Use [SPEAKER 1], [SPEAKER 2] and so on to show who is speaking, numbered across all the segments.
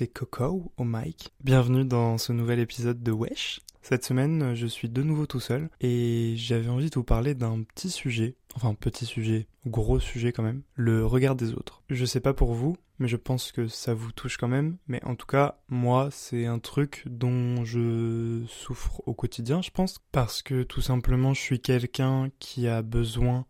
[SPEAKER 1] C'est Coco au mic. Bienvenue dans ce nouvel épisode de Wesh. Cette semaine, je suis de nouveau tout seul et j'avais envie de vous parler d'un petit sujet, enfin petit sujet, gros sujet quand même, le regard des autres. Je sais pas pour vous, mais je pense que ça vous touche quand même, mais en tout cas, moi, c'est un truc dont je souffre au quotidien, je pense, parce que tout simplement, je suis quelqu'un qui a besoin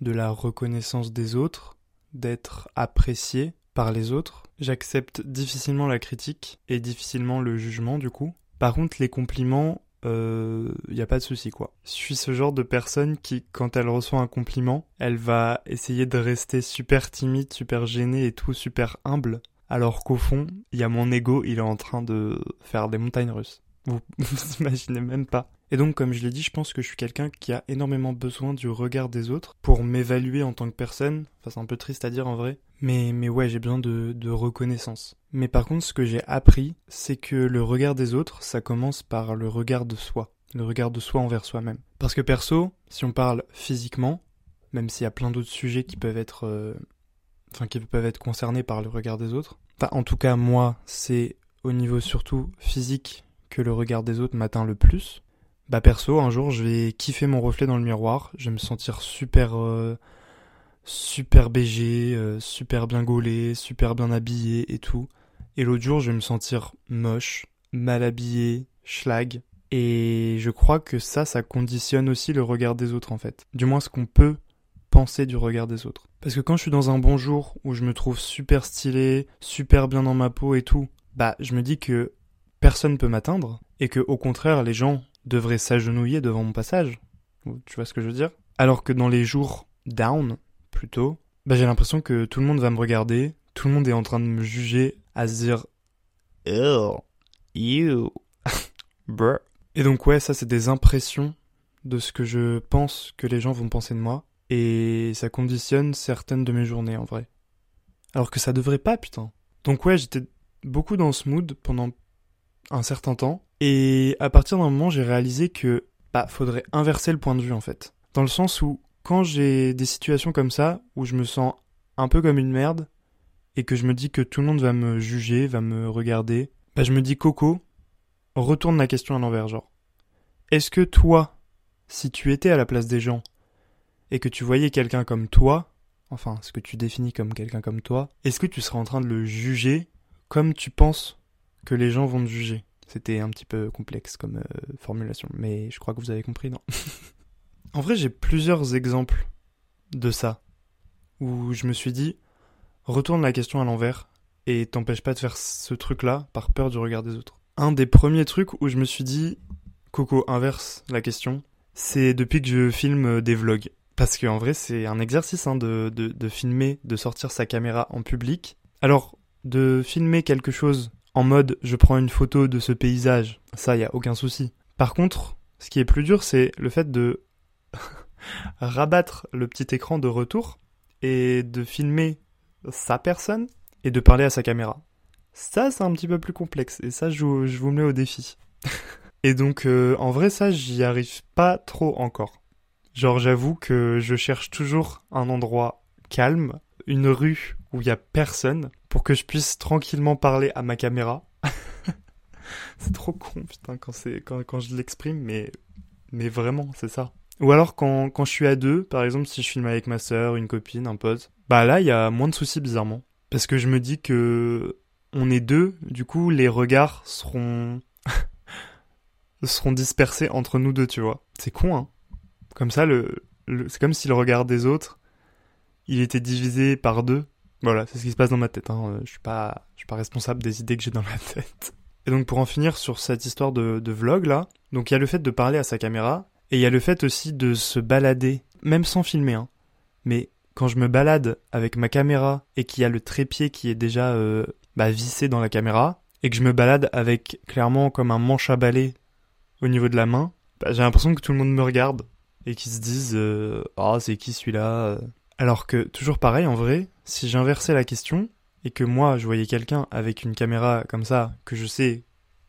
[SPEAKER 1] de la reconnaissance des autres, d'être apprécié par les autres. J'accepte difficilement la critique et difficilement le jugement du coup. Par contre, les compliments, il euh, n'y a pas de souci quoi. Je suis ce genre de personne qui, quand elle reçoit un compliment, elle va essayer de rester super timide, super gênée et tout, super humble. Alors qu'au fond, il y a mon ego, il est en train de faire des montagnes russes. Vous, vous imaginez même pas. Et donc, comme je l'ai dit, je pense que je suis quelqu'un qui a énormément besoin du regard des autres pour m'évaluer en tant que personne. Enfin, c'est un peu triste à dire en vrai. Mais, mais ouais, j'ai besoin de, reconnaissance. Mais par contre, ce que j'ai appris, c'est que le regard des autres, ça commence par le regard de soi. Le regard de soi envers soi-même. Parce que perso, si on parle physiquement, même s'il y a plein d'autres sujets qui peuvent être, euh, enfin, qui peuvent être concernés par le regard des autres. Enfin, en tout cas, moi, c'est au niveau surtout physique que le regard des autres m'atteint le plus. Bah perso, un jour, je vais kiffer mon reflet dans le miroir, je vais me sentir super euh, super BG, euh, super bien gaulé, super bien habillé et tout. Et l'autre jour, je vais me sentir moche, mal habillé, schlag. Et je crois que ça, ça conditionne aussi le regard des autres en fait. Du moins ce qu'on peut penser du regard des autres. Parce que quand je suis dans un bon jour où je me trouve super stylé, super bien dans ma peau et tout, bah je me dis que personne peut m'atteindre et que au contraire les gens devrait s'agenouiller devant mon passage. Tu vois ce que je veux dire? Alors que dans les jours down, plutôt, bah j'ai l'impression que tout le monde va me regarder, tout le monde est en train de me juger, à se dire Oh, you, bruh. Et donc ouais, ça c'est des impressions de ce que je pense que les gens vont penser de moi, et ça conditionne certaines de mes journées en vrai. Alors que ça devrait pas, putain. Donc ouais, j'étais beaucoup dans ce mood pendant un certain temps, et à partir d'un moment, j'ai réalisé que bah faudrait inverser le point de vue en fait. Dans le sens où quand j'ai des situations comme ça où je me sens un peu comme une merde et que je me dis que tout le monde va me juger, va me regarder, bah je me dis Coco, retourne la question à l'envers genre. Est-ce que toi, si tu étais à la place des gens et que tu voyais quelqu'un comme toi, enfin ce que tu définis comme quelqu'un comme toi, est-ce que tu serais en train de le juger comme tu penses que les gens vont te juger? C'était un petit peu complexe comme euh, formulation, mais je crois que vous avez compris, non? En vrai, j'ai plusieurs exemples de ça, où je me suis dit, retourne la question à l'envers, et t'empêche pas de faire ce truc-là par peur du regard des autres. Un des premiers trucs où je me suis dit, Coco, inverse la question, c'est depuis que je filme des vlogs. Parce qu'en vrai, c'est un exercice hein, de, de filmer, de sortir sa caméra en public. Alors, de filmer quelque chose en mode je prends une photo de ce paysage, ça y a aucun souci. Par contre, ce qui est plus dur, c'est le fait de rabattre le petit écran de retour et de filmer sa personne et de parler à sa caméra. Ça, c'est un petit peu plus complexe et ça, je, vous mets au défi. et donc, euh, en vrai, ça, j'y arrive pas trop encore. Genre, j'avoue que je cherche toujours un endroit calme, une rue où il y a personne pour que je puisse tranquillement parler à ma caméra. c'est trop con, putain, quand, quand, quand je l'exprime, mais, mais vraiment, c'est ça. Ou alors quand, quand je suis à deux, par exemple, si je filme avec ma sœur, une copine, un pote, bah là, il y a moins de soucis bizarrement. Parce que je me dis que on est deux, du coup, les regards seront seront dispersés entre nous deux, tu vois. C'est con, hein. Comme ça, le c'est comme si le regard des autres, il était divisé par deux Voilà, c'est ce qui se passe dans ma tête. Hein. Je suis pas, je suis pas responsable des idées que j'ai dans la tête. Et donc pour en finir sur cette histoire de, de vlog là, donc il y a le fait de parler à sa caméra et il y a le fait aussi de se balader, même sans filmer. Hein. Mais quand je me balade avec ma caméra et qu'il y a le trépied qui est déjà euh, bah, vissé dans la caméra et que je me balade avec clairement comme un manche à balai au niveau de la main, bah, j'ai l'impression que tout le monde me regarde et qu'ils se disent euh, ah c'est qui celui-là alors que toujours pareil en vrai si j'inversais la question et que moi je voyais quelqu'un avec une caméra comme ça que je sais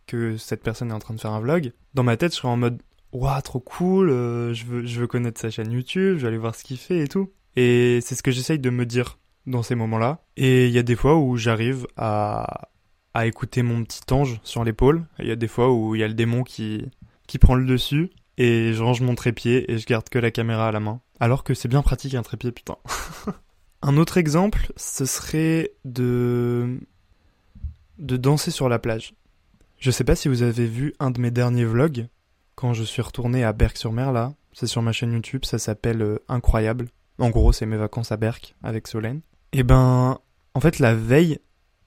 [SPEAKER 1] que cette personne est en train de faire un vlog dans ma tête je serais en mode waouh trop cool euh, je veux je veux connaître sa chaîne YouTube je vais aller voir ce qu'il fait et tout. Et c'est ce que j'essaye de me dire dans ces moments-là. Et il y a des fois où j'arrive à à écouter mon petit ange sur l'épaule. Il y a des fois où il y a le démon qui qui prend le dessus et je range mon trépied et je garde que la caméra à la main. Alors que c'est bien pratique un trépied, putain. un autre exemple, ce serait de de danser sur la plage. Je sais pas si vous avez vu un de mes derniers vlogs quand je suis retourné à Berck-sur-Mer là, c'est sur ma chaîne YouTube, ça s'appelle euh, Incroyable. En gros, c'est mes vacances à Berck avec Solène. Et eh ben, en fait, la veille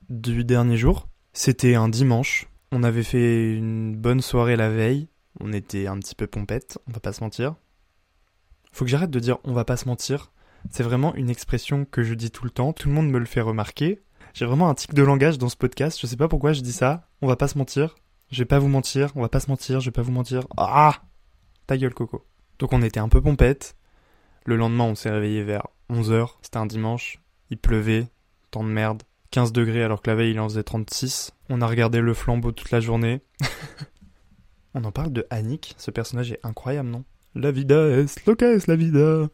[SPEAKER 1] du dernier jour, c'était un dimanche. On avait fait une bonne soirée la veille on était un petit peu pompette, on va pas se mentir. Faut que j'arrête de dire on va pas se mentir. C'est vraiment une expression que je dis tout le temps, tout le monde me le fait remarquer. J'ai vraiment un tic de langage dans ce podcast, je sais pas pourquoi je dis ça. On va pas se mentir. Je vais pas vous mentir, on va pas se mentir, je vais pas vous mentir. Ah Ta gueule Coco. Donc on était un peu pompette. Le lendemain, on s'est réveillé vers 11h, c'était un dimanche. Il pleuvait, temps de merde. 15 degrés alors que la veille il en faisait 36. On a regardé le flambeau toute la journée. On en parle de Annick, ce personnage est incroyable, non? La vida es lo que es la vida.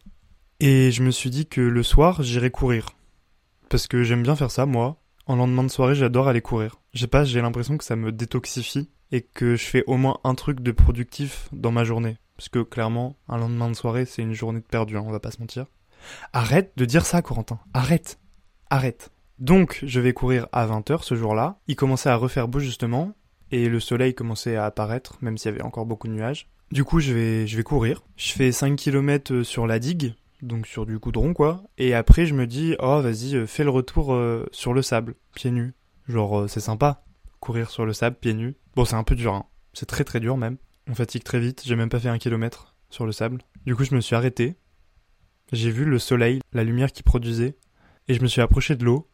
[SPEAKER 1] Et je me suis dit que le soir, j'irais courir. Parce que j'aime bien faire ça, moi. En lendemain de soirée, j'adore aller courir. Je sais pas, j'ai l'impression que ça me détoxifie et que je fais au moins un truc de productif dans ma journée. Parce que clairement, un lendemain de soirée, c'est une journée de perdu, hein, on va pas se mentir. Arrête de dire ça, Corentin. Arrête. Arrête. Donc, je vais courir à 20h ce jour-là. Il commençait à refaire beau justement et le soleil commençait à apparaître, même s'il y avait encore beaucoup de nuages. Du coup, je vais, courir. Je fais 5 km euh, sur la digue, donc sur du goudron, quoi. Et après, je me dis, oh, vas-y, euh, fais le retour euh, sur le sable, pieds nus. Genre, c'est sympa, courir sur le sable, pieds nus. Bon, c'est un peu dur, hein. C'est très très dur même. On fatigue très vite, j'ai même pas fait un kilomètre sur le sable. Du coup, je me suis arrêté. J'ai vu le soleil, la lumière qui produisait, et je me suis approché de l'eau.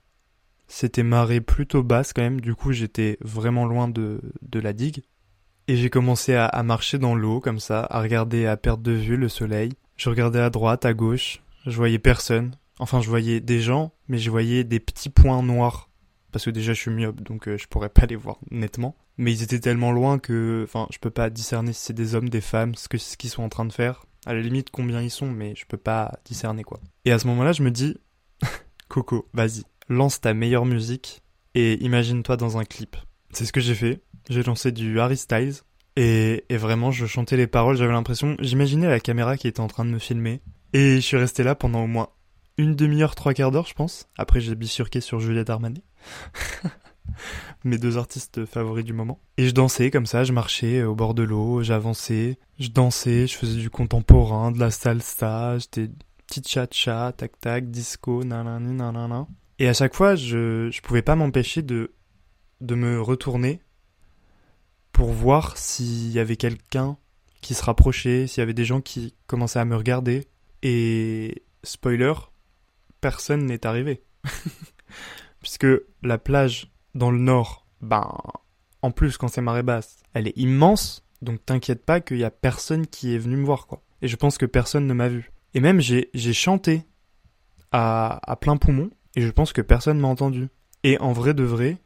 [SPEAKER 1] C'était marée plutôt basse quand même, du coup j'étais vraiment loin de, de la digue. Et j'ai commencé à, marcher dans l'eau comme ça, à regarder à perte de vue le soleil. Je regardais à droite, à gauche, je voyais personne. Enfin je voyais des gens, mais je voyais des petits points noirs. Parce que déjà je suis myope, donc euh, je pourrais pas les voir nettement. Mais ils étaient tellement loin que, enfin, je peux pas discerner si c'est des hommes, des femmes, ce que ce qu'ils sont en train de faire. À la limite combien ils sont, mais je peux pas discerner quoi. Et à ce moment-là, je me dis, Coco, vas-y, lance ta meilleure musique et imagine-toi dans un clip. C'est ce que j'ai fait. J'ai lancé du Harry Styles et, vraiment je chantais les paroles. J'avais l'impression, j'imaginais la caméra qui était en train de me filmer et je suis resté là pendant au moins une demi-heure, trois quarts d'heure, je pense. Après, j'ai bifurqué sur Juliette Armanet. Mes deux artistes favoris du moment. Et je dansais comme ça, je marchais au bord de l'eau, j'avançais, je dansais, je faisais du contemporain, de la salsa, j'étais petite cha-cha, tac-tac, disco, nanani, nanana. Et à chaque fois, je je pouvais pas m'empêcher de de me retourner pour voir s'il y avait quelqu'un qui se rapprochait, s'il y avait des gens qui commençaient à me regarder. Et spoiler, personne n'est arrivé. Puisque la plage dans le nord, ben, en plus quand c'est marée basse, elle est immense, donc t'inquiète pas qu'il y a personne qui est venu me voir, quoi. Et je pense que personne ne m'a vu. Et même j'ai chanté à, à plein poumon, et je pense que personne m'a entendu. Et en vrai de vrai,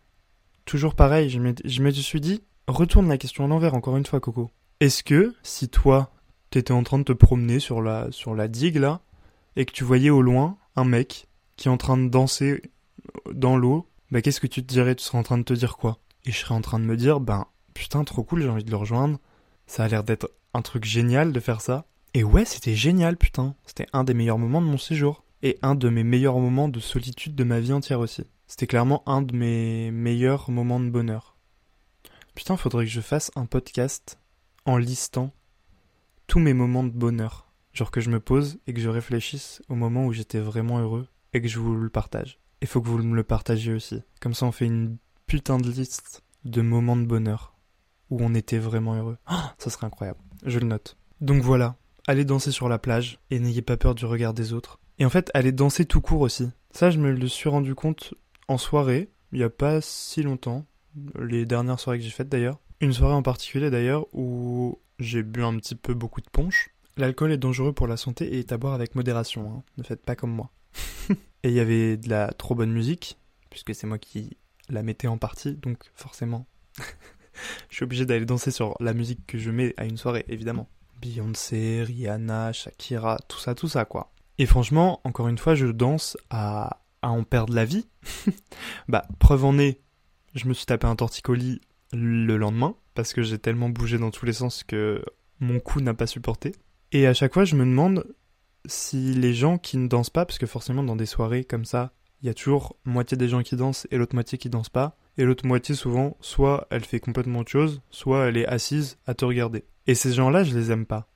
[SPEAKER 1] toujours pareil, je me, suis dit, retourne la question à l'envers encore une fois, Coco. Est-ce que si toi, t'étais en train de te promener sur la, sur la digue là, et que tu voyais au loin un mec qui est en train de danser dans l'eau, bah qu'est-ce que tu te dirais? Tu serais en train de te dire quoi? Et je serais en train de me dire, ben putain, trop cool, j'ai envie de le rejoindre. Ça a l'air d'être un truc génial de faire ça. Et ouais, c'était génial, putain. C'était un des meilleurs moments de mon séjour et un de mes meilleurs moments de solitude de ma vie entière aussi. C'était clairement un de mes meilleurs moments de bonheur. Putain, faudrait que je fasse un podcast en listant tous mes moments de bonheur. Genre que je me pose et que je réfléchisse au moment où j'étais vraiment heureux et que je vous le partage. Il faut que vous me le partagiez aussi. Comme ça, on fait une putain de liste de moments de bonheur où on était vraiment heureux. Oh, ça serait incroyable. Je le note. Donc voilà, allez danser sur la plage et n'ayez pas peur du regard des autres. Et en fait, allez danser tout court aussi. Ça, je me le suis rendu compte en soirée, il n'y a pas si longtemps, les dernières soirées que j'ai faites d'ailleurs. Une soirée en particulier d'ailleurs où j'ai bu un petit peu beaucoup de punch. L'alcool est dangereux pour la santé et est à boire avec modération, hein. ne faites pas comme moi. et il y avait de la trop bonne musique, puisque c'est moi qui la mettais en partie, donc forcément, je suis obligé d'aller danser sur la musique que je mets à une soirée, évidemment. Beyoncé, Rihanna, Shakira, tout ça, tout ça, quoi. Et franchement, encore une fois, je danse à, à en perdre la vie. bah, preuve en est, je me suis tapé un torticolis le lendemain, parce que j'ai tellement bougé dans tous les sens que mon cou n'a pas supporté. Et à chaque fois, je me demande si les gens qui ne dansent pas, parce que forcément dans des soirées comme ça, il y a toujours moitié des gens qui dansent et l'autre moitié qui dansent pas, et l'autre moitié souvent, soit elle fait complètement autre chose, soit elle est assise à te regarder. Et ces gens-là, je les aime pas.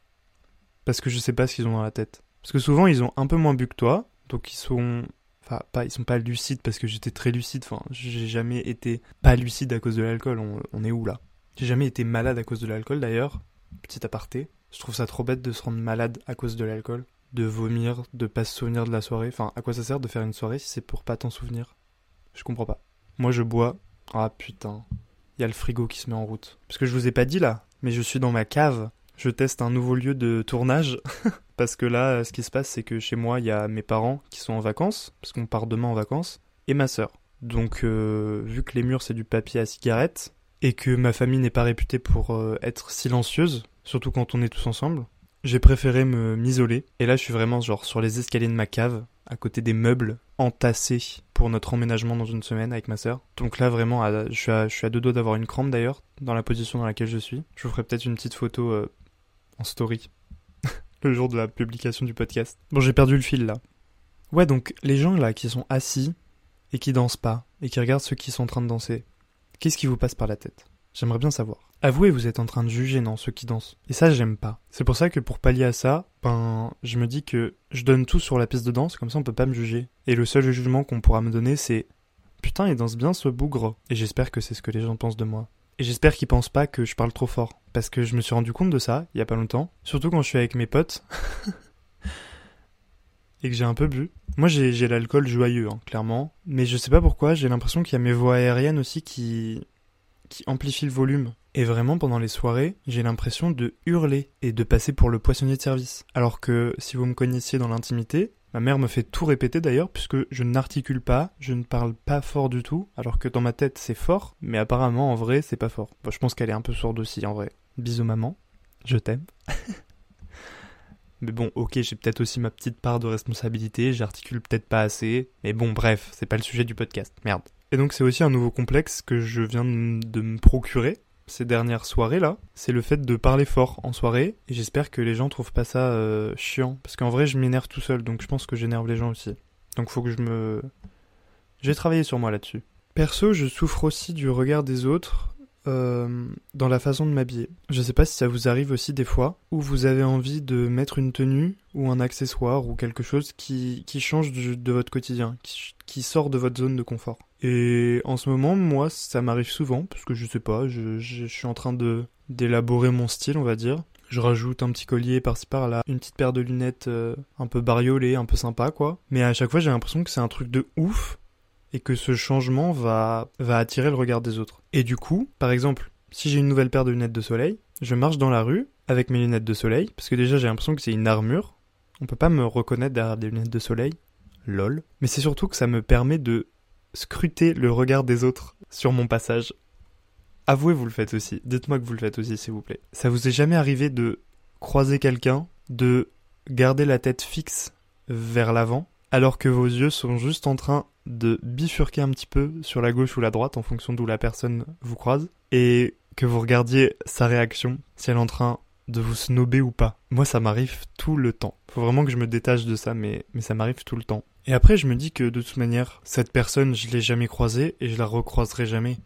[SPEAKER 1] Parce que je sais pas ce qu'ils ont dans la tête. Parce que souvent, ils ont un peu moins bu que toi, donc ils sont Enfin, pas, ils sont pas lucides parce que j'étais très lucide. Enfin, j'ai jamais été pas lucide à cause de l'alcool. On, est où là? J'ai jamais été malade à cause de l'alcool d'ailleurs. Petit aparté. Je trouve ça trop bête de se rendre malade à cause de l'alcool. De vomir, de pas se souvenir de la soirée. Enfin, à quoi ça sert de faire une soirée si c'est pour pas t'en souvenir? Je comprends pas. Moi je bois. Ah putain. Il y a le frigo qui se met en route. Parce que je vous ai pas dit là, mais je suis dans ma cave. Je teste un nouveau lieu de tournage. parce que là, ce qui se passe, c'est que chez moi, il y a mes parents qui sont en vacances, parce qu'on part demain en vacances, et ma sœur. Donc, euh, vu que les murs, c'est du papier à cigarette, et que ma famille n'est pas réputée pour euh, être silencieuse, surtout quand on est tous ensemble, j'ai préféré me m'isoler. Et là, je suis vraiment genre sur les escaliers de ma cave, à côté des meubles entassés pour notre emménagement dans une semaine avec ma sœur. Donc là, vraiment, je, suis à, deux doigts d'avoir une crampe d'ailleurs, dans la position dans laquelle je suis. Je vous ferai peut-être une petite photo euh, en story le jour de la publication du podcast. Bon, j'ai perdu le fil là. Ouais, donc les gens là qui sont assis et qui dansent pas et qui regardent ceux qui sont en train de danser, qu'est-ce qui vous passe par la tête? J'aimerais bien savoir. Avouez, vous êtes en train de juger, non, ceux qui dansent. Et ça, j'aime pas. C'est pour ça que pour pallier à ça, ben, je me dis que je donne tout sur la piste de danse, comme ça on peut pas me juger. Et le seul jugement qu'on pourra me donner, c'est Putain, il danse bien ce bougre. Et j'espère que c'est ce que les gens pensent de moi. Et j'espère qu'ils pensent pas que je parle trop fort. Parce que je me suis rendu compte de ça, il y a pas longtemps. Surtout quand je suis avec mes potes. et que j'ai un peu bu. Moi j'ai l'alcool joyeux, hein, clairement. Mais je sais pas pourquoi, j'ai l'impression qu'il y a mes voix aériennes aussi qui, qui amplifient le volume. Et vraiment, pendant les soirées, j'ai l'impression de hurler et de passer pour le poissonnier de service. Alors que si vous me connaissiez dans l'intimité, Ma mère me fait tout répéter d'ailleurs, puisque je n'articule pas, je ne parle pas fort du tout, alors que dans ma tête c'est fort, mais apparemment en vrai c'est pas fort. je pense qu'elle est un peu sourde aussi en vrai. Bisous maman, je t'aime. mais bon, ok, j'ai peut-être aussi ma petite part de responsabilité, j'articule peut-être pas assez, mais bon, bref, c'est pas le sujet du podcast, merde. Et donc c'est aussi un nouveau complexe que je viens de me procurer, ces dernières soirées là, c'est le fait de parler fort en soirée. Et j'espère que les gens trouvent pas ça euh, chiant. Parce qu'en vrai, je m'énerve tout seul, donc je pense que j'énerve les gens aussi. Donc faut que je me. J'ai travaillé sur moi là-dessus. Perso, je souffre aussi du regard des autres euh, dans la façon de m'habiller. Je sais pas si ça vous arrive aussi des fois, où vous avez envie de mettre une tenue ou un accessoire ou quelque chose qui, qui change de, votre quotidien, qui, sort de votre zone de confort. Et en ce moment, moi, ça m'arrive souvent, parce que je sais pas, je, je, suis en train de d'élaborer mon style, on va dire. Je rajoute un petit collier par-ci par-là, une petite paire de lunettes euh, un peu bariolées, un peu sympa quoi. Mais à chaque fois, j'ai l'impression que c'est un truc de ouf et que ce changement va, va attirer le regard des autres. Et du coup, par exemple, si j'ai une nouvelle paire de lunettes de soleil, je marche dans la rue avec mes lunettes de soleil, parce que déjà j'ai l'impression que c'est une armure. On peut pas me reconnaître derrière des lunettes de soleil. Lol. Mais c'est surtout que ça me permet de scruter le regard des autres sur mon passage. Avouez, vous le faites aussi. Dites-moi que vous le faites aussi, s'il vous plaît. Ça vous est jamais arrivé de croiser quelqu'un, de garder la tête fixe vers l'avant, alors que vos yeux sont juste en train de bifurquer un petit peu sur la gauche ou la droite en fonction d'où la personne vous croise et que vous regardiez sa réaction, si elle est en train de vous snober ou pas. Moi, ça m'arrive tout le temps. Faut vraiment que je me détache de ça, mais, ça m'arrive tout le temps. Et après, je me dis que de toute manière, cette personne, je l'ai jamais croisée et je la recroiserai jamais.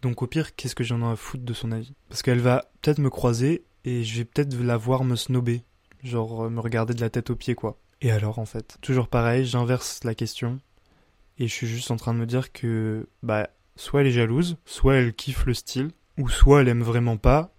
[SPEAKER 1] Donc au pire, qu'est-ce que j'en ai à foutre de son avis? Parce qu'elle va peut-être me croiser et je vais peut-être la voir me snober. Genre euh, me regarder de la tête aux pieds, quoi. Et alors, en fait Toujours pareil, j'inverse la question et je suis juste en train de me dire que bah soit elle est jalouse, soit elle kiffe le style, ou soit elle aime vraiment pas,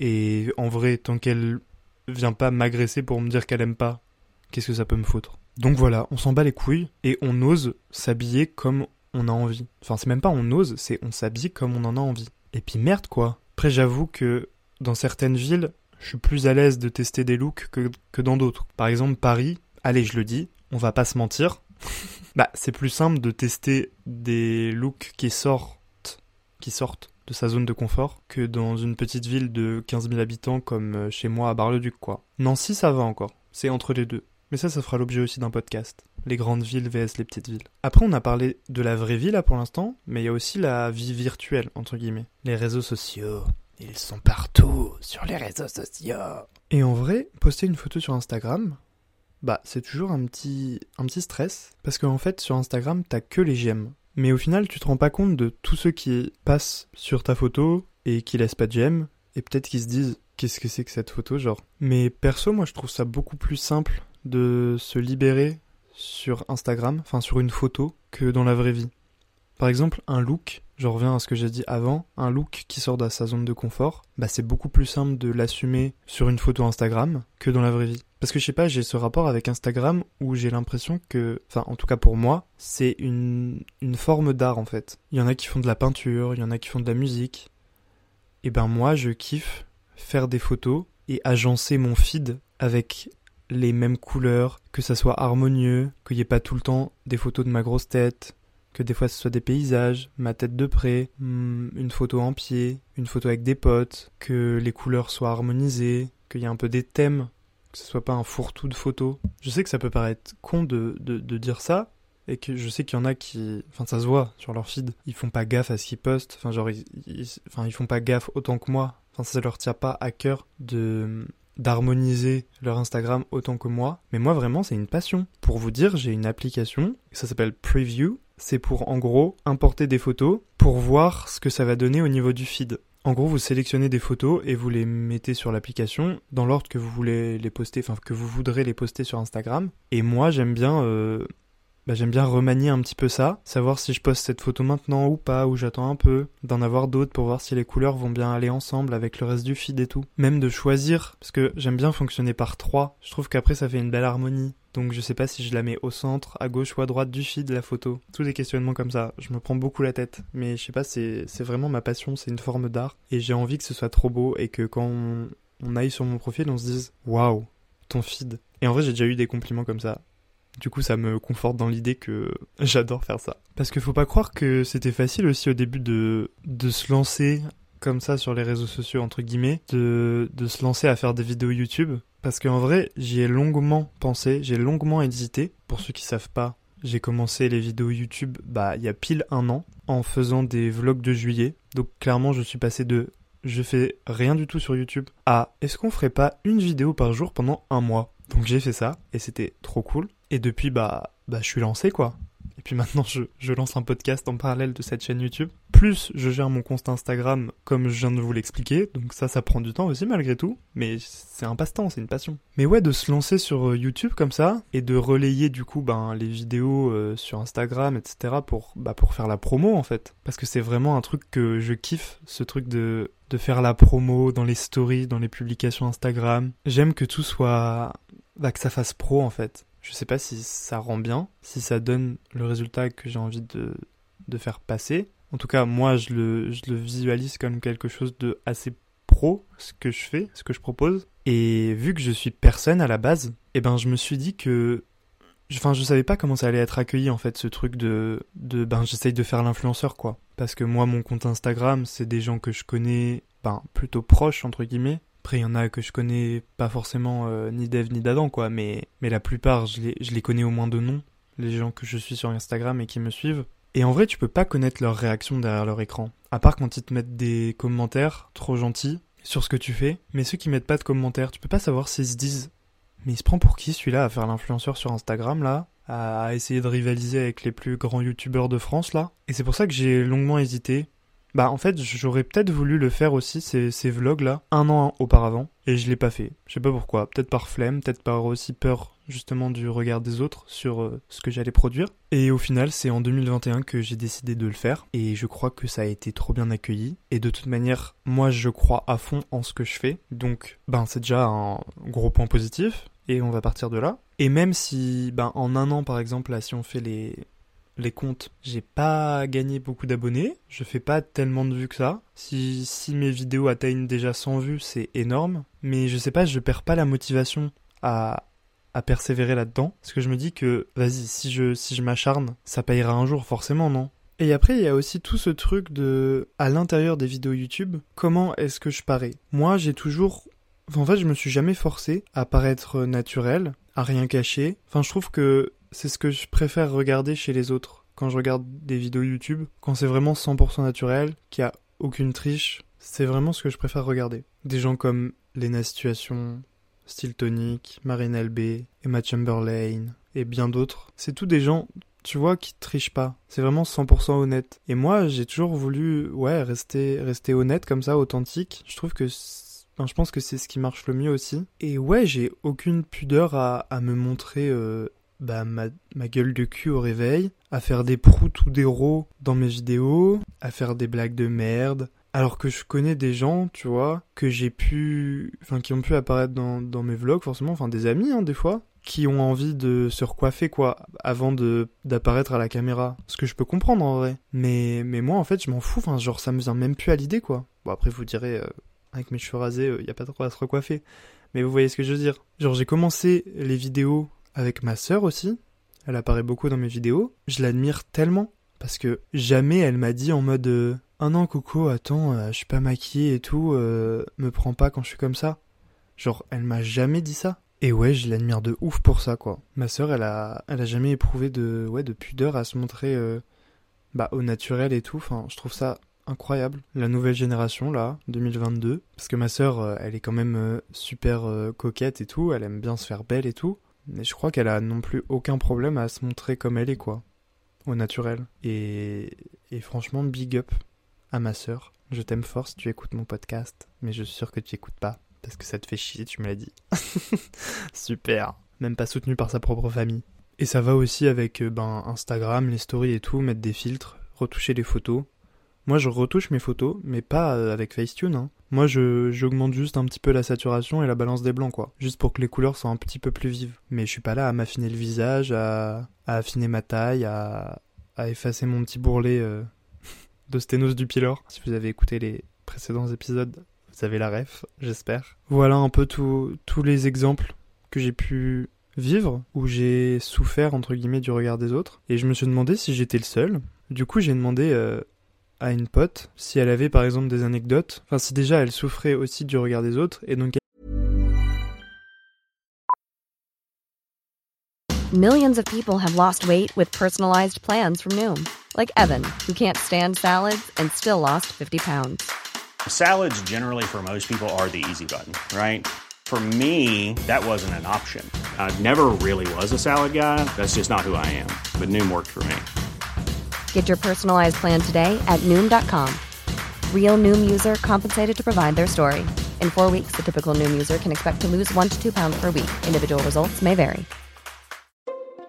[SPEAKER 1] et en vrai, tant qu'elle vient pas m'agresser pour me dire qu'elle aime pas, qu'est-ce que ça peut me foutre? Donc voilà, on s'en bat les couilles, et on ose s'habiller comme on a envie. Enfin, c'est même pas on ose, c'est on s'habille comme on en a envie. Et puis merde quoi. Après, j'avoue que dans certaines villes, je suis plus à l'aise de tester des looks que, que dans d'autres. Par exemple, Paris, allez, je le dis, on va pas se mentir. bah, c'est plus simple de tester des looks qui sortent, qui sortent de sa zone de confort que dans une petite ville de 15 000 habitants comme euh, chez moi à Bar-le-Duc, quoi. Nancy, ça va encore. C'est entre les deux. Mais ça, ça fera l'objet aussi d'un podcast. Les grandes villes vs les petites villes. Après, on a parlé de la vraie vie là pour l'instant, mais il y a aussi la vie virtuelle, entre guillemets. Les réseaux sociaux. Ils sont partout sur les réseaux sociaux. Et en vrai, poster une photo sur Instagram, bah c'est toujours un petit, un petit stress. Parce qu'en fait, sur Instagram, t'as que les j'aime. Mais au final, tu te rends pas compte de tous ceux qui passent sur ta photo et qui laissent pas de j'aime, et peut-être qu'ils se disent qu'est-ce que c'est que cette photo, genre. Mais perso, moi je trouve ça beaucoup plus simple de se libérer sur Instagram, enfin sur une photo, que dans la vraie vie. Par exemple, un look, je reviens à ce que j'ai dit avant, un look qui sort de sa zone de confort, bah c'est beaucoup plus simple de l'assumer sur une photo Instagram que dans la vraie vie. Parce que je sais pas, j'ai ce rapport avec Instagram où j'ai l'impression que, enfin en tout cas pour moi, c'est une, une forme d'art en fait. Il y en a qui font de la peinture, il y en a qui font de la musique. Et ben moi je kiffe faire des photos et agencer mon feed avec les mêmes couleurs, que ça soit harmonieux, qu'il n'y ait pas tout le temps des photos de ma grosse tête, que des fois ce soit des paysages, ma tête de près, hmm, une photo en pied, une photo avec des potes, que les couleurs soient harmonisées, qu'il y ait un peu des thèmes, que ce soit pas un fourre-tout de photos. Je sais que ça peut paraître con de, dire ça, et que je sais qu'il y en a qui, enfin ça se voit sur leur feed, ils font pas gaffe à ce qu'ils postent, enfin genre ils, enfin ils font pas gaffe autant que moi, enfin ça leur tient pas à cœur de d'harmoniser leur Instagram autant que moi, mais moi vraiment c'est une passion. Pour vous dire, j'ai une application, ça s'appelle Preview, c'est pour en gros importer des photos pour voir ce que ça va donner au niveau du feed. En gros, vous sélectionnez des photos et vous les mettez sur l'application dans l'ordre que vous voulez les poster, enfin que vous voudrez les poster sur Instagram. Et moi, j'aime bien euh, bah, j'aime bien remanier un petit peu ça, savoir si je poste cette photo maintenant ou pas, ou j'attends un peu, d'en avoir d'autres pour voir si les couleurs vont bien aller ensemble avec le reste du feed et tout. Même de choisir, parce que j'aime bien fonctionner par trois, je trouve qu'après ça fait une belle harmonie. Donc je sais pas si je la mets au centre, à gauche ou à droite du feed la photo. Tous des questionnements comme ça, je me prends beaucoup la tête. Mais je sais pas, c'est vraiment ma passion, c'est une forme d'art. Et j'ai envie que ce soit trop beau et que quand on, on aille sur mon profil, on se dise Waouh, ton feed. Et en vrai, j'ai déjà eu des compliments comme ça. Du coup, ça me conforte dans l'idée que j'adore faire ça. Parce qu'il faut pas croire que c'était facile aussi au début de, de se lancer comme ça sur les réseaux sociaux, entre guillemets, de, de se lancer à faire des vidéos YouTube. Parce qu'en vrai, j'y ai longuement pensé, j'ai longuement hésité. Pour ceux qui savent pas, j'ai commencé les vidéos YouTube bah il y a pile un an en faisant des vlogs de juillet. Donc clairement, je suis passé de je fais rien du tout sur YouTube à est-ce qu'on ferait pas une vidéo par jour pendant un mois? Donc j'ai fait ça et c'était trop cool. Et depuis, bah, bah, je suis lancé, quoi. Et puis maintenant, je, lance un podcast en parallèle de cette chaîne YouTube. Plus, je gère mon compte Instagram comme je viens de vous l'expliquer. Donc ça, ça prend du temps aussi, malgré tout. Mais c'est un passe-temps, c'est une passion. Mais ouais, de se lancer sur euh, YouTube comme ça, et de relayer, du coup, ben, les vidéos euh, sur Instagram, etc. pour, bah, pour faire la promo, en fait. Parce que c'est vraiment un truc que je kiffe, ce truc de, de faire la promo dans les stories, dans les publications Instagram. J'aime que tout soit... Bah, que ça fasse pro, en fait je sais pas si ça rend bien, si ça donne le résultat que j'ai envie de, de faire passer. En tout cas, moi, je le, je le visualise comme quelque chose de assez pro, ce que je fais, ce que je propose. Et vu que je suis personne à la base, eh ben, je me suis dit que enfin je savais pas comment ça allait être accueilli en fait ce truc de de ben j'essaye de faire l'influenceur quoi parce que moi mon compte Instagram c'est des gens que je connais ben plutôt proches entre guillemets après, il y en a que je connais pas forcément euh, ni d'Eve ni d'Adam, quoi, mais, mais la plupart, je les, je les connais au moins de nom, les gens que je suis sur Instagram et qui me suivent. Et en vrai, tu peux pas connaître leur réaction derrière leur écran. À part quand ils te mettent des commentaires trop gentils sur ce que tu fais, mais ceux qui mettent pas de commentaires, tu peux pas savoir s'ils se disent Mais il se prend pour qui celui-là à faire l'influenceur sur Instagram, là? À essayer de rivaliser avec les plus grands youtubeurs de France, là? Et c'est pour ça que j'ai longuement hésité Bah en fait, j'aurais peut-être voulu le faire aussi, ces, ces vlogs-là, un an auparavant, et je l'ai pas fait. Je sais pas pourquoi, peut-être par flemme, peut-être par aussi peur justement du regard des autres sur euh, ce que j'allais produire. Et au final, c'est en 2021 que j'ai décidé de le faire, et je crois que ça a été trop bien accueilli. Et de toute manière, moi je crois à fond en ce que je fais, donc ben c'est déjà un gros point positif, et on va partir de là. Et même si, ben en un an par exemple, là si on fait les les comptes, j'ai pas gagné beaucoup d'abonnés, je fais pas tellement de vues que ça. Si, si mes vidéos atteignent déjà 100 vues, c'est énorme, mais je sais pas, je perds pas la motivation à, à persévérer là-dedans, parce que je me dis que, vas-y, si je, si je m'acharne, ça payera un jour forcément, non? Et après, il y a aussi tout ce truc de, à l'intérieur des vidéos YouTube, comment est-ce que je parais? Moi, j'ai toujours en fait, je me suis jamais forcé à paraître naturel, à rien cacher. Enfin, je trouve que c'est ce que je préfère regarder chez les autres quand je regarde des vidéos YouTube, quand c'est vraiment 100% naturel, qu'il n'y a aucune triche, c'est vraiment ce que je préfère regarder. Des gens comme Lena Situation, Style Tonic, Marine LB, Emma Chamberlain et bien d'autres. C'est tous des gens, tu vois, qui trichent pas. C'est vraiment 100% honnête. Et moi, j'ai toujours voulu, ouais, rester, rester honnête comme ça, authentique. Je trouve que je pense que c'est ce qui marche le mieux aussi. Et ouais, j'ai aucune pudeur à, à me montrer euh, bah, ma, ma, gueule de cul au réveil, à faire des proutes ou des rots dans mes vidéos, à faire des blagues de merde. Alors que je connais des gens, tu vois, que j'ai pu, enfin, qui ont pu apparaître dans, dans mes vlogs, forcément, enfin, des amis, hein, des fois, qui ont envie de se recoiffer, quoi, avant de, d'apparaître à la caméra. Ce que je peux comprendre, en vrai. Mais, mais moi, en fait, je m'en fous, enfin, genre, ça me vient même plus à l'idée, quoi. Bon, après, vous direz, euh, avec mes cheveux rasés, il euh, n'y a pas trop à se recoiffer. Mais vous voyez ce que je veux dire. Genre, j'ai commencé les vidéos avec ma sœur aussi. Elle apparaît beaucoup dans mes vidéos. Je l'admire tellement. Parce que jamais elle m'a dit en mode Un an, Coco, attends, euh, je suis pas maquillée et tout, euh, me prends pas quand je suis comme ça. Genre, elle m'a jamais dit ça. Et ouais, je l'admire de ouf pour ça, quoi. Ma sœur, elle a, elle a jamais éprouvé de, ouais, de pudeur à se montrer, bah, au naturel et tout. Enfin, je trouve ça incroyable. La nouvelle génération, là, 2022. Parce que ma sœur, elle est quand même super coquette et tout. Elle aime bien se faire belle et tout. Je crois qu'elle a non plus aucun problème à se montrer comme elle est, quoi. Au naturel. Et, et franchement, big up à ma sœur. Je t'aime fort si tu écoutes mon podcast, mais je suis sûr que tu écoutes pas, parce que ça te fait chier, tu me l'as dit. Super. Même pas soutenu par sa propre famille. Et ça va aussi avec euh, ben, Instagram, les stories et tout, mettre des filtres, retoucher les photos. Moi, je retouche mes photos, mais pas euh, avec Facetune. Hein. Moi, j'augmente juste un petit peu la saturation et la balance des blancs, quoi. Juste pour que les couleurs soient un petit peu plus vives. Mais je suis pas là à m'affiner le visage, à, affiner ma taille, à, à effacer mon petit bourrelet euh, de sténose du pylore. Si vous avez écouté les précédents épisodes, vous avez la ref, j'espère. Voilà un peu tous les exemples que j'ai pu vivre, où j'ai souffert, entre guillemets, du regard des autres. Et je me suis demandé si j'étais le seul. Du coup, j'ai demandé euh, à une pote si elle avait par exemple des anecdotes, enfin si déjà elle souffrait aussi du regard des autres et donc
[SPEAKER 2] Millions of people have lost weight with personalized plans from Noom, like Evan, who can't stand salads and still lost 50 pounds.
[SPEAKER 3] Salads generally for most people are the easy button, right? For me, that wasn't an option. I never really was a salad guy. That's just not who I am. But Noom worked for me.
[SPEAKER 2] Get your personalized plan today at noom.com. Real noom user compensated to provide their story. In four weeks, the typical noom user can expect to lose one to two pounds per week. Individual results may vary.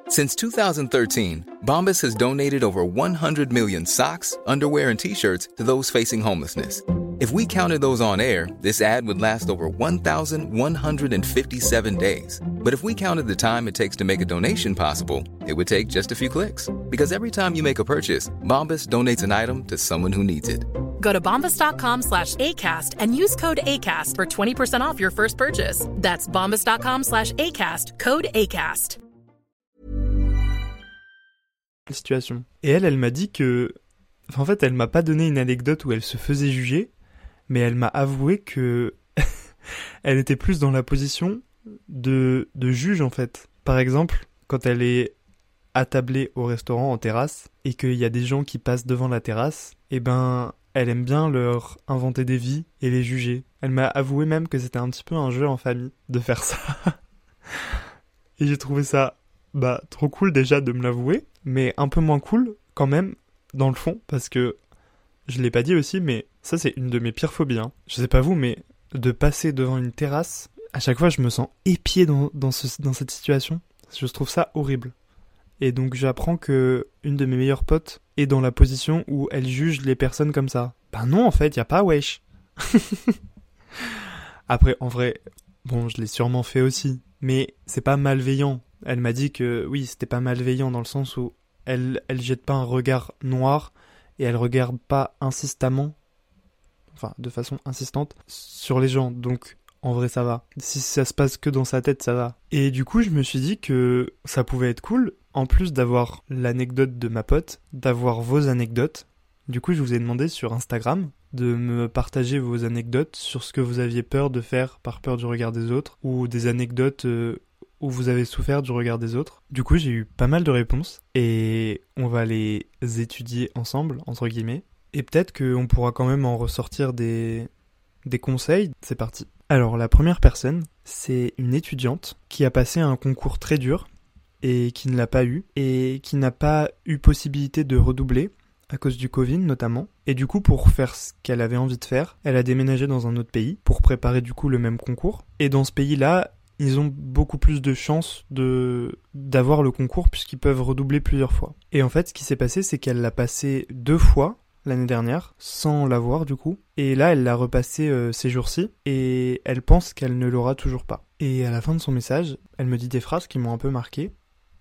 [SPEAKER 4] Since 2013, Bombas has donated over 100 million socks, underwear, and t shirts to those facing homelessness. If we counted those on air, this ad would last over 1,157 days. But if we counted the time it takes to make a donation possible, it would take just a few clicks. Because every time you make a purchase, Bombas donates an item to someone who needs it.
[SPEAKER 5] Go to bombas.com slash ACAST and use code ACAST for 20% off your first purchase. That's bombas.com slash ACAST, code ACAST.
[SPEAKER 1] Situation. Et elle, elle m'a dit que. Enfin, en fait, elle m'a pas donné une anecdote où elle se faisait juger, mais elle m'a avoué que. elle était plus dans la position de, de juge, en fait. Par exemple, quand elle est attablée au restaurant en terrasse et qu'il y a des gens qui passent devant la terrasse, eh ben, elle aime bien leur inventer des vies et les juger. Elle m'a avoué même que c'était un petit peu un jeu en famille de faire ça. et j'ai trouvé ça, bah, trop cool déjà de me l'avouer, mais un peu moins cool quand même dans le fond parce que je l'ai pas dit aussi, mais ça c'est une de mes pires phobies. Hein. Je sais pas vous, mais de passer devant une terrasse, à chaque fois je me sens épié dans, dans, ce, dans cette situation. Je trouve ça horrible. Et donc j'apprends que une de mes meilleures potes est dans la position où elle juge les personnes comme ça. Ben non, en fait, y a pas wesh. Après, en vrai, bon, je l'ai sûrement fait aussi, mais c'est pas malveillant. Elle m'a dit que oui, c'était pas malveillant dans le sens où elle, elle jette pas un regard noir et elle regarde pas insistamment, enfin de façon insistante, sur les gens. Donc en vrai ça va. Si ça se passe que dans sa tête, ça va. Et du coup, je me suis dit que ça pouvait être cool, en plus d'avoir l'anecdote de ma pote, d'avoir vos anecdotes. Du coup, je vous ai demandé sur Instagram de me partager vos anecdotes sur ce que vous aviez peur de faire par peur du regard des autres, ou des anecdotes euh, où vous avez souffert du regard des autres. Du coup, j'ai eu pas mal de réponses et on va les étudier ensemble, entre guillemets. Et peut-être qu'on pourra quand même en ressortir des, des conseils. C'est parti. Alors, la première personne, c'est une étudiante qui a passé un concours très dur et qui ne l'a pas eu et qui n'a pas eu possibilité de redoubler à cause du Covid notamment. Et du coup, pour faire ce qu'elle avait envie de faire, elle a déménagé dans un autre pays pour préparer du coup le même concours. Et dans ce pays-là, ils ont beaucoup plus de chances de d'avoir le concours puisqu'ils peuvent redoubler plusieurs fois. Et en fait, ce qui s'est passé, c'est qu'elle l'a passé deux fois l'année dernière sans l'avoir du coup. Et là, elle l'a repassé euh, ces jours-ci et elle pense qu'elle ne l'aura toujours pas. Et à la fin de son message, elle me dit des phrases qui m'ont un peu marqué.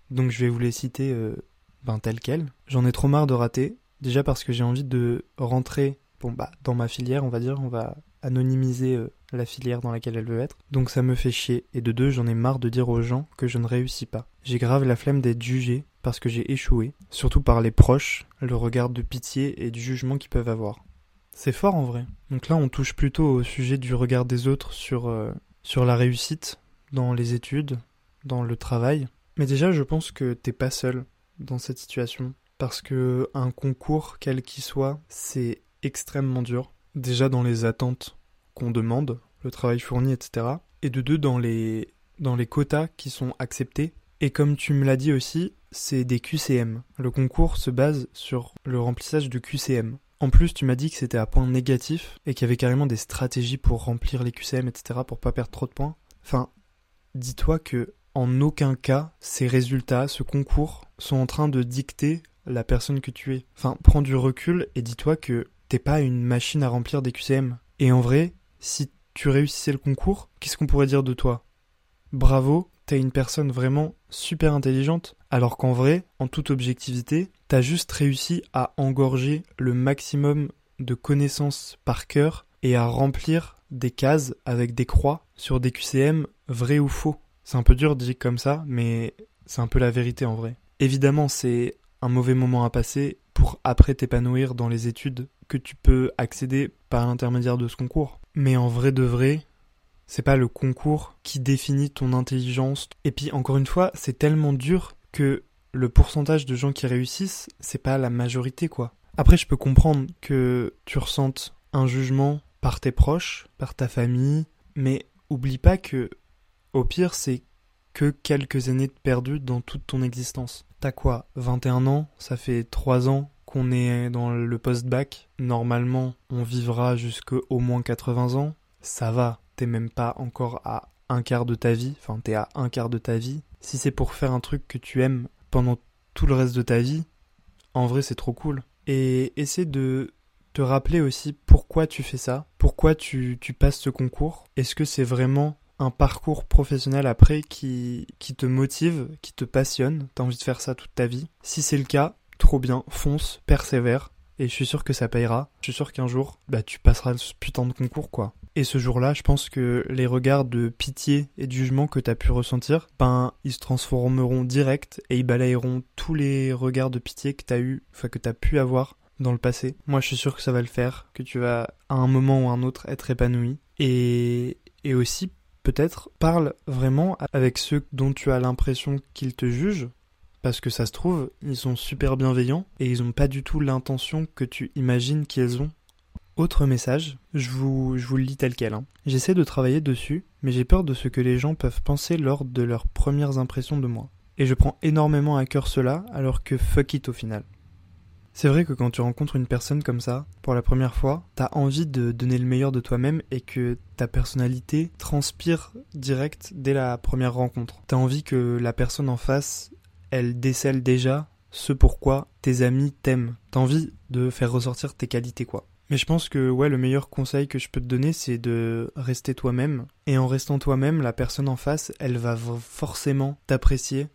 [SPEAKER 1] Donc je vais vous les citer euh, ben, telles quelles. J'en ai trop marre de rater. Déjà parce que j'ai envie de rentrer bon, bah, dans ma filière, on va dire. On va anonymiser euh, la filière dans laquelle elle veut être. Donc ça me fait chier. Et de deux, j'en ai marre de dire aux gens que je ne réussis pas. J'ai grave la flemme d'être jugé parce que j'ai échoué, surtout par les proches, le regard de pitié et du jugement qu'ils peuvent avoir. C'est fort en vrai. Donc là, on touche plutôt au sujet du regard des autres sur, euh, sur la réussite dans les études, dans le travail. Mais déjà, je pense que t'es pas seul dans cette situation. Parce que un concours, quel qu'il soit, c'est extrêmement dur. Déjà dans les attentes qu'on demande, le travail fourni, etc. Et de deux, dans les, dans les quotas qui sont acceptés. Et comme tu me l'as dit aussi, c'est des QCM. Le concours se base sur le remplissage de QCM. En plus, tu m'as dit que c'était à point négatif et qu'il y avait carrément des stratégies pour remplir les QCM, etc. pour pas perdre trop de points. Enfin, dis-toi que en aucun cas ces résultats, ce concours, sont en train de dicter la personne que tu es. Enfin, prends du recul et dis-toi que t'es pas une machine à remplir des QCM. Et en vrai, si tu réussissais le concours, qu'est-ce qu'on pourrait dire de toi? Bravo, t'es une personne vraiment super intelligente, alors qu'en vrai, en toute objectivité, t'as juste réussi à engorger le maximum de connaissances par cœur et à remplir des cases avec des croix sur des QCM vrais ou faux. C'est un peu dur de dire comme ça, mais c'est un peu la vérité en vrai. Évidemment, c'est un mauvais moment à passer pour après t'épanouir dans les études que tu peux accéder par l'intermédiaire de ce concours. Mais en vrai de vrai, c'est pas le concours qui définit ton intelligence. Et puis encore une fois, c'est tellement dur que le pourcentage de gens qui réussissent, c'est pas la majorité quoi. Après, je peux comprendre que tu ressentes un jugement par tes proches, par ta famille, mais oublie pas que au pire, c'est que quelques années de perdu dans toute ton existence. T'as quoi 21 ans? Ça fait 3 ans qu'on est dans le post-bac, normalement on vivra jusqu'au moins 80 ans, ça va, t'es même pas encore à un quart de ta vie, enfin t'es à un quart de ta vie. Si c'est pour faire un truc que tu aimes pendant tout le reste de ta vie, en vrai c'est trop cool. Et essaie de te rappeler aussi pourquoi tu fais ça, pourquoi tu, tu passes ce concours. Est-ce que c'est vraiment un parcours professionnel après qui, qui te motive, qui te passionne, t'as envie de faire ça toute ta vie? Si c'est le cas, trop bien, fonce, persévère, et je suis sûr que ça payera. Je suis sûr qu'un jour, bah, tu passeras ce putain de concours, quoi. Et ce jour-là, je pense que les regards de pitié et de jugement que t'as pu ressentir, ben, ils se transformeront direct et ils balayeront tous les regards de pitié que t'as eu, enfin, que t'as pu avoir dans le passé. Moi, je suis sûr que ça va le faire, que tu vas, à un moment ou un autre, être épanoui. Et, et aussi, peut-être, parle vraiment avec ceux dont tu as l'impression qu'ils te jugent, parce que ça se trouve, ils sont super bienveillants et ils n'ont pas du tout l'intention que tu imagines qu'ils ont. Autre message, je vous, je vous le lis tel quel. Hein. J'essaie de travailler dessus, mais j'ai peur de ce que les gens peuvent penser lors de leurs premières impressions de moi. Et je prends énormément à cœur cela, alors que fuck it au final. C'est vrai que quand tu rencontres une personne comme ça, pour la première fois, t'as envie de donner le meilleur de toi-même et que ta personnalité transpire direct dès la première rencontre. T'as envie que la personne en face, elle décèle déjà ce pourquoi tes amis t'aiment. T'as envie de faire ressortir tes qualités, quoi. Mais je pense que ouais, le meilleur conseil que je peux te donner, c'est de rester toi-même. Et en restant toi-même, la personne en face, elle va forcément t'apprécier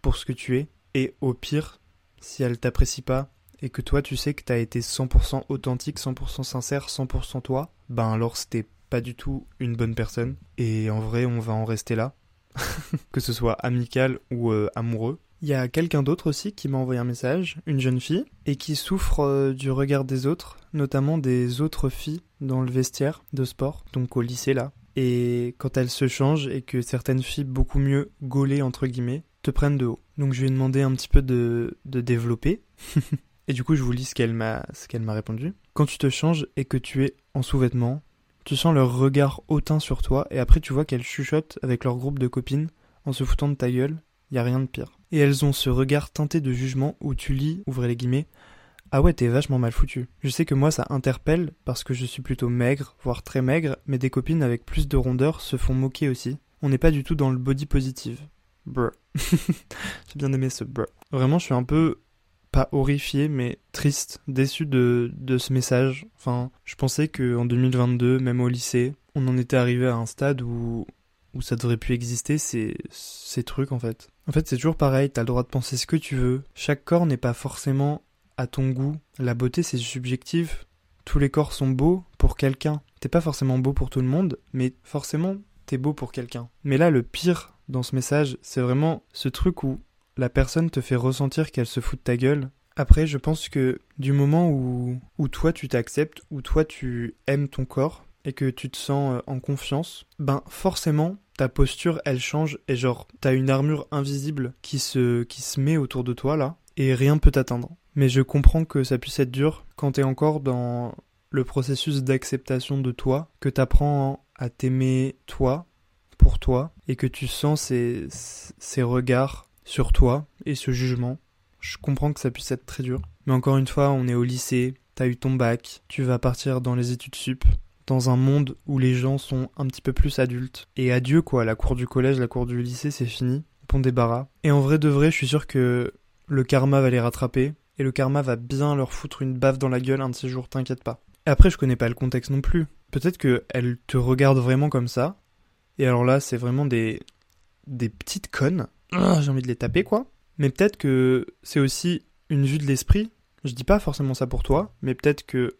[SPEAKER 1] pour ce que tu es. Et au pire, si elle t'apprécie pas, et que toi tu sais que t'as été 100% authentique, 100% sincère, 100% toi, ben alors c'était pas du tout une bonne personne. Et en vrai, on va en rester là. que ce soit amical ou euh, amoureux. Il y a quelqu'un d'autre aussi qui m'a envoyé un message, une jeune fille, et qui souffre euh, du regard des autres, notamment des autres filles dans le vestiaire de sport, donc au lycée là. Et quand elle se change et que certaines filles beaucoup mieux gaulées entre guillemets te prennent de haut. Donc je lui ai demandé un petit peu de, de développer. Et du coup, je vous lis ce qu'elle m'a, répondu. Quand tu te changes et que tu es en sous-vêtements, tu sens leur regard hautain sur toi et après tu vois qu'elles chuchotent avec leur groupe de copines en se foutant de ta gueule. Y a rien de pire. Et elles ont ce regard teinté de jugement où tu lis, ouvrez les guillemets, ah ouais, t'es vachement mal foutu. Je sais que moi ça interpelle parce que je suis plutôt maigre, voire très maigre, mais des copines avec plus de rondeur se font moquer aussi. On n'est pas du tout dans le body positive. Bruh. J'ai bien aimé ce bruh. Vraiment, je suis un peu pas horrifié, mais triste, déçu de, de ce message. Enfin, je pensais qu'en 2022, même au lycée, on en était arrivé à un stade où, où ça devrait plus exister, ces, ces trucs en fait. En fait, c'est toujours pareil, t'as le droit de penser ce que tu veux. Chaque corps n'est pas forcément à ton goût. La beauté, c'est subjectif. Tous les corps sont beaux pour quelqu'un. T'es pas forcément beau pour tout le monde, mais forcément, t'es beau pour quelqu'un. Mais là, le pire dans ce message, c'est vraiment ce truc où la personne te fait ressentir qu'elle se fout de ta gueule. Après, je pense que du moment où, où toi tu t'acceptes, où toi tu aimes ton corps et que tu te sens euh, en confiance, ben forcément ta posture elle change et genre t'as une armure invisible qui se, qui se met autour de toi là et rien peut t'atteindre. Mais je comprends que ça puisse être dur quand t'es encore dans le processus d'acceptation de toi, que t'apprends à t'aimer toi, pour toi, et que tu sens ces, ces regards sur toi et ce jugement. Je comprends que ça puisse être très dur. Mais encore une fois, on est au lycée, t'as eu ton bac, tu vas partir dans les études sup, dans un monde où les gens sont un petit peu plus adultes. Et adieu quoi, la cour du collège, la cour du lycée, c'est fini. Pont débarras. Et en vrai de vrai, je suis sûr que le karma va les rattraper. Et le karma va bien leur foutre une baffe dans la gueule un de ces jours, t'inquiète pas. Et après, je connais pas le contexte non plus. Peut-être qu'elle te regarde vraiment comme ça. Et alors là, c'est vraiment des, des petites connes ah, j'ai envie de les taper, quoi. Mais peut-être que c'est aussi une vue de l'esprit. Je dis pas forcément ça pour toi, mais peut-être que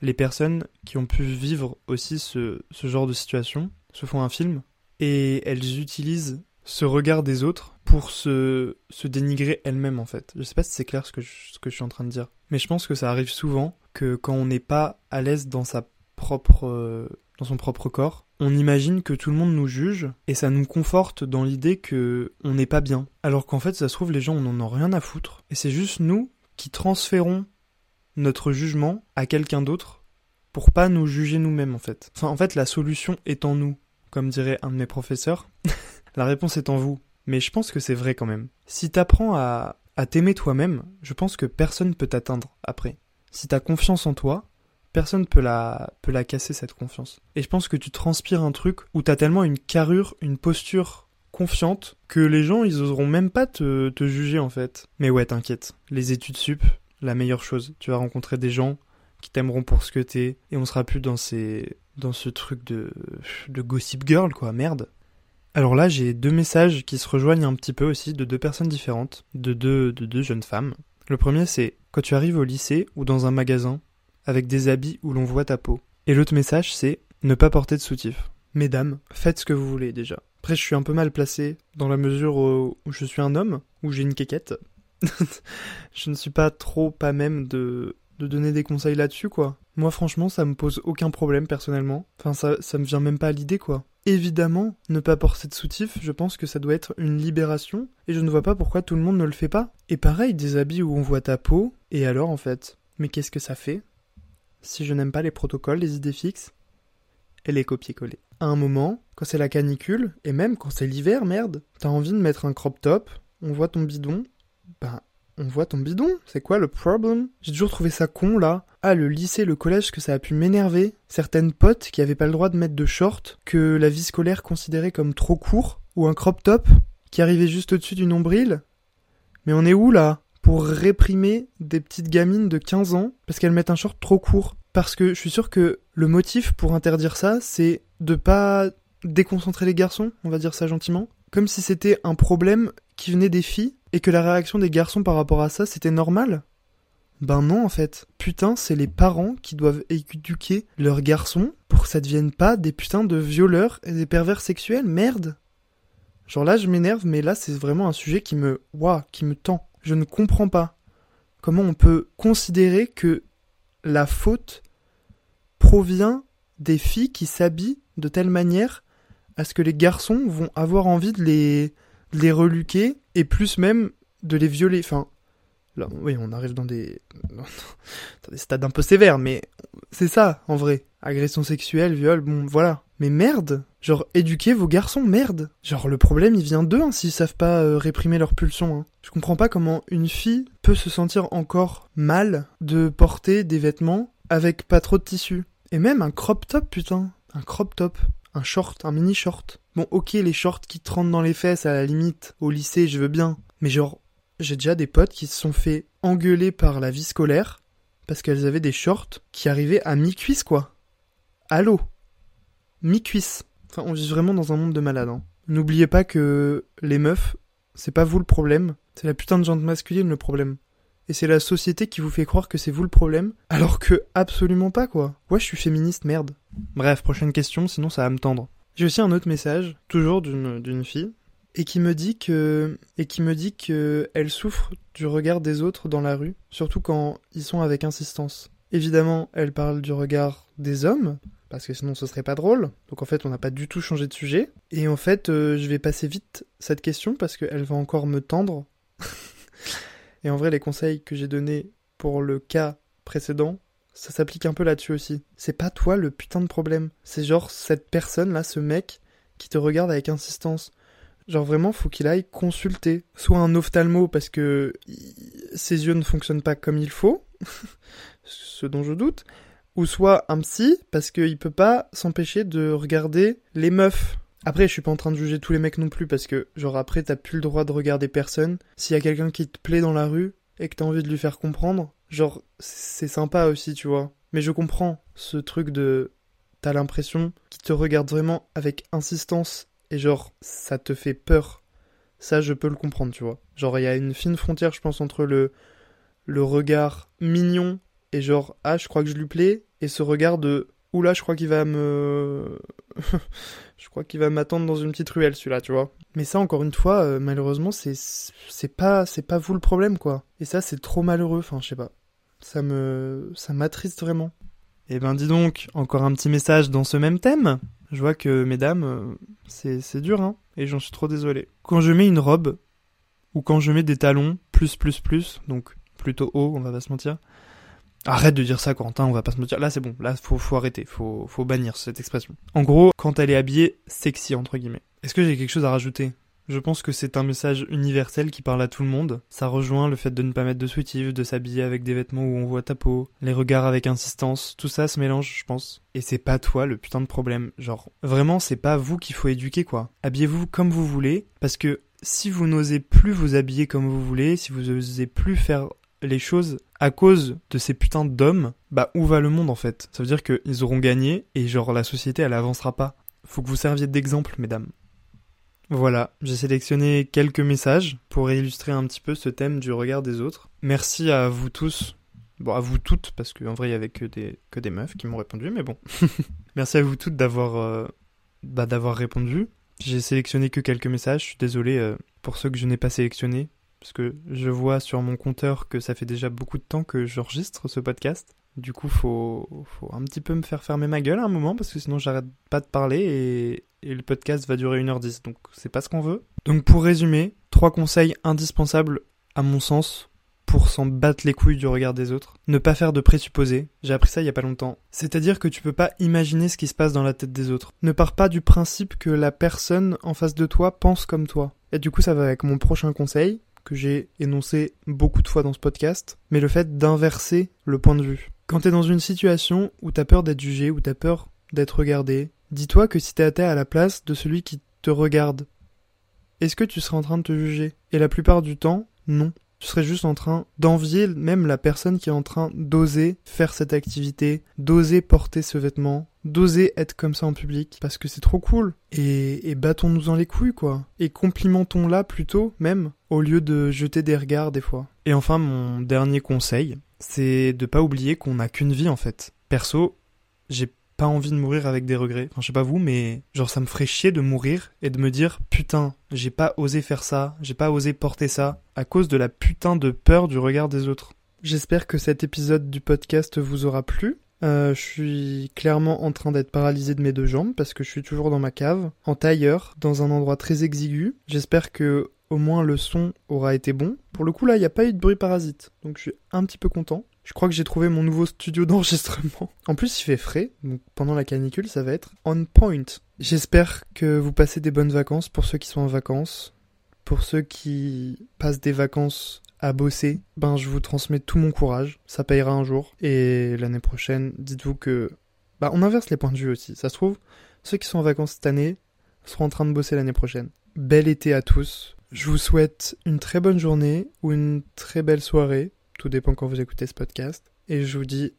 [SPEAKER 1] les personnes qui ont pu vivre aussi ce, ce genre de situation se font un film et elles utilisent ce regard des autres pour se, se dénigrer elles-mêmes en fait. Je sais pas si c'est clair ce que, je, ce que je suis en train de dire, mais je pense que ça arrive souvent que quand on n'est pas à l'aise dans sa propre dans son propre corps, on imagine que tout le monde nous juge et ça nous conforte dans l'idée que on n'est pas bien. Alors qu'en fait, ça se trouve, les gens n'en ont rien à foutre et c'est juste nous qui transférons notre jugement à quelqu'un d'autre pour pas nous juger nous-mêmes en fait. Enfin, en fait, la solution est en nous, comme dirait un de mes professeurs. la réponse est en vous. Mais je pense que c'est vrai quand même. Si t'apprends à, à t'aimer toi-même, je pense que personne peut t'atteindre après. Si t'as confiance en toi, personne peut la, peut la casser cette confiance. Et je pense que tu transpires un truc où t'as tellement une carrure, une posture confiante que les gens ils oseront même pas te, te juger en fait. Mais ouais t'inquiète, les études sup, la meilleure chose. Tu vas rencontrer des gens qui t'aimeront pour ce que t'es et on sera plus dans ces dans ce truc de de gossip girl quoi, merde. Alors là, j'ai deux messages qui se rejoignent un petit peu aussi de deux personnes différentes, de deux de deux jeunes femmes. Le premier c'est quand tu arrives au lycée ou dans un magasin avec des habits où l'on voit ta peau. Et l'autre message, c'est ne pas porter de soutif. Mesdames, faites ce que vous voulez déjà. Après, je suis un peu mal placé dans la mesure où je suis un homme, où j'ai une quéquette. Je ne suis pas trop pas même de, de donner des conseils là-dessus, quoi. Moi, franchement, ça me pose aucun problème personnellement. Enfin, ça, ça me vient même pas à l'idée, quoi. Évidemment, ne pas porter de soutif, je pense que ça doit être une libération, et je ne vois pas pourquoi tout le monde ne le fait pas. Et pareil, des habits où on voit ta peau, et alors en fait Mais qu'est-ce que ça fait? Si je n'aime pas les protocoles, les idées fixes et les copier-coller. À un moment, quand c'est la canicule, et même quand c'est l'hiver, merde, t'as envie de mettre un crop top, on voit ton bidon, ben on voit ton bidon, c'est quoi le problème J'ai toujours trouvé ça con là. Ah, le lycée, le collège, que ça a pu m'énerver. Certaines potes qui avaient pas le droit de mettre de short, que la vie scolaire considérait comme trop court, ou un crop top qui arrivait juste au-dessus du nombril. Mais on est où là? Pour réprimer des petites gamines de 15 ans parce qu'elles mettent un short trop court. Parce que je suis sûr que le motif pour interdire ça, c'est de pas déconcentrer les garçons, on va dire ça gentiment. Comme si c'était un problème qui venait des filles et que la réaction des garçons par rapport à ça, c'était normal? Ben non, en fait. Putain, c'est les parents qui doivent éduquer leurs garçons pour que ça devienne pas des putains de violeurs et des pervers sexuels. Merde. Genre là, je m'énerve, mais là, c'est vraiment un sujet qui me, waouh, qui me tend. Je ne comprends pas comment on peut considérer que la faute provient des filles qui s'habillent de telle manière à ce que les garçons vont avoir envie de les, les reluquer et plus même de les violer. Enfin, là, oui, on arrive dans des, dans des stades un peu sévères, mais c'est ça, en vrai. Agression sexuelle, viol, bon, voilà. Mais merde Genre, éduquez vos garçons, merde Genre, le problème, il vient d'eux, hein, s'ils savent pas euh, réprimer leurs pulsions. Hein. Je comprends pas comment une fille peut se sentir encore mal de porter des vêtements avec pas trop de tissu. Et même un crop top, putain. Un crop top. Un short, un mini short. Bon, ok, les shorts qui te rentrent dans les fesses, à la limite, au lycée, je veux bien. Mais genre, j'ai déjà des potes qui se sont fait engueuler par la vie scolaire parce qu'elles avaient des shorts qui arrivaient à mi-cuisse, quoi. Allô? Mi-cuisse. Enfin, on vit vraiment dans un monde de malades. Hein. N'oubliez pas que les meufs, c'est pas vous le problème, c'est la putain de gente masculine le problème. Et c'est la société qui vous fait croire que c'est vous le problème, alors que absolument pas quoi. Ouais, je suis féministe, merde. Bref, prochaine question, sinon ça va me tendre. J'ai aussi un autre message, toujours d'une fille, et qui me dit que et qui me dit que elle souffre du regard des autres dans la rue, surtout quand ils sont avec insistance. Évidemment, elle parle du regard des hommes, parce que sinon ce serait pas drôle. Donc en fait, on n'a pas du tout changé de sujet. Et en fait, euh, je vais passer vite cette question parce qu'elle va encore me tendre. Et en vrai, les conseils que j'ai donnés pour le cas précédent, ça s'applique un peu là-dessus aussi. C'est pas toi le putain de problème. C'est genre cette personne là, ce mec, qui te regarde avec insistance. Genre vraiment, faut qu'il aille consulter. Soit un ophtalmo parce que ses yeux ne fonctionnent pas comme il faut, ce dont je doute, ou soit un psy parce qu'il peut pas s'empêcher de regarder les meufs. Après, je suis pas en train de juger tous les mecs non plus parce que, genre, après, t'as plus le droit de regarder personne. S'il y a quelqu'un qui te plaît dans la rue et que t'as envie de lui faire comprendre, genre, c'est sympa aussi, tu vois. Mais je comprends ce truc de. T'as l'impression qu'il te regarde vraiment avec insistance et genre, ça te fait peur. Ça, je peux le comprendre, tu vois. Genre, il y a une fine frontière, je pense, entre le, le regard mignon et genre, ah, je crois que je lui plais, et ce regard de, oula, je crois qu'il va me. je crois qu'il va m'attendre dans une petite ruelle, celui-là, tu vois. Mais ça, encore une fois, euh, malheureusement, c'est, c'est pas, c'est pas vous le problème, quoi. Et ça, c'est trop malheureux, enfin, je sais pas. Ça me, ça m'attriste vraiment. Eh ben, dis donc, encore un petit message dans ce même thème. Je vois que, mesdames, euh, c'est, c'est dur, hein. Et j'en suis trop désolé. Quand je mets une robe, ou quand je mets des talons, plus, plus, plus, donc plutôt haut, on va pas se mentir. Arrête de dire ça, Quentin, on va pas se mentir. Là, c'est bon, là, faut, faut arrêter, faut, faut bannir cette expression. En gros, quand elle est habillée, sexy, entre guillemets. Est-ce que j'ai quelque chose à rajouter? Je pense que c'est un message universel qui parle à tout le monde. Ça rejoint le fait de ne pas mettre de soutif, de s'habiller avec des vêtements où on voit ta peau, les regards avec insistance, tout ça se mélange, je pense. Et c'est pas toi le putain de problème. Genre, vraiment, c'est pas vous qu'il faut éduquer, quoi. Habillez-vous comme vous voulez, parce que si vous n'osez plus vous habiller comme vous voulez, si vous n'osez plus faire les choses à cause de ces putains d'hommes, bah où va le monde en fait? Ça veut dire qu'ils auront gagné et genre la société elle avancera pas. Faut que vous serviez d'exemple, mesdames. Voilà, j'ai sélectionné quelques messages pour illustrer un petit peu ce thème du regard des autres. Merci à vous tous, bon à vous toutes parce qu'en vrai il y avait que des que des meufs qui m'ont répondu, mais bon. Merci à vous toutes d'avoir euh, bah, d'avoir répondu. J'ai sélectionné que quelques messages. Je suis désolé euh, pour ceux que je n'ai pas sélectionnés parce que je vois sur mon compteur que ça fait déjà beaucoup de temps que j'enregistre ce podcast. Du coup, faut, faut un petit peu me faire fermer ma gueule à un moment parce que sinon j'arrête pas de parler et, le podcast va durer 1h10. Donc c'est pas ce qu'on veut. Donc pour résumer, trois conseils indispensables à mon sens pour s'en battre les couilles du regard des autres. Ne pas faire de présupposés. J'ai appris ça il y a pas longtemps. C'est-à-dire que tu peux pas imaginer ce qui se passe dans la tête des autres. Ne pars pas du principe que la personne en face de toi pense comme toi. Et du coup, ça va avec mon prochain conseil que j'ai énoncé beaucoup de fois dans ce podcast, mais le fait d'inverser le point de vue. Quand t'es dans une situation où t'as peur d'être jugé, où t'as peur d'être regardé, dis-toi que si t'étais à la place de celui qui te regarde, est-ce que tu serais en train de te juger? Et la plupart du temps, non. Tu serais juste en train d'envier même la personne qui est en train d'oser faire cette activité, d'oser porter ce vêtement, d'oser être comme ça en public, parce que c'est trop cool. Et, battons-nous dans les couilles, quoi. Et complimentons-la plutôt, même, au lieu de jeter des regards des fois. Et enfin, mon dernier conseil, c'est de pas oublier qu'on n'a qu'une vie en fait. Perso, j'ai pas envie de mourir avec des regrets. Enfin, je sais pas vous, mais genre ça me ferait chier de mourir et de me dire putain, j'ai pas osé faire ça, j'ai pas osé porter ça à cause de la putain de peur du regard des autres. J'espère que cet épisode du podcast vous aura plu. Euh, je suis clairement en train d'être paralysé de mes deux jambes parce que je suis toujours dans ma cave, en tailleur, dans un endroit très exigu. J'espère que au moins le son aura été bon. Pour le coup là, il n'y a pas eu de bruit parasite, donc je suis un petit peu content. Je crois que j'ai trouvé mon nouveau studio d'enregistrement. En plus, il fait frais, donc pendant la canicule, ça va être on point. J'espère que vous passez des bonnes vacances pour ceux qui sont en vacances. Pour ceux qui passent des vacances à bosser, ben je vous transmets tout mon courage. Ça payera un jour. Et l'année prochaine, dites-vous que... Bah on inverse les points de vue aussi. Ça se trouve, ceux qui sont en vacances cette année seront en train de bosser l'année prochaine. Bel été à tous. Je vous souhaite une très bonne journée ou une très belle soirée tout dépend quand vous écoutez ce podcast. Et je vous dis.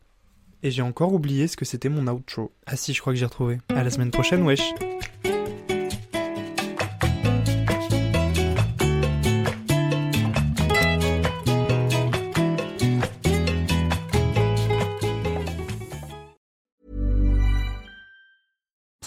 [SPEAKER 1] Et j'ai encore oublié ce que c'était mon outro. Ah si, je crois que j'ai retrouvé. À la semaine prochaine, wesh.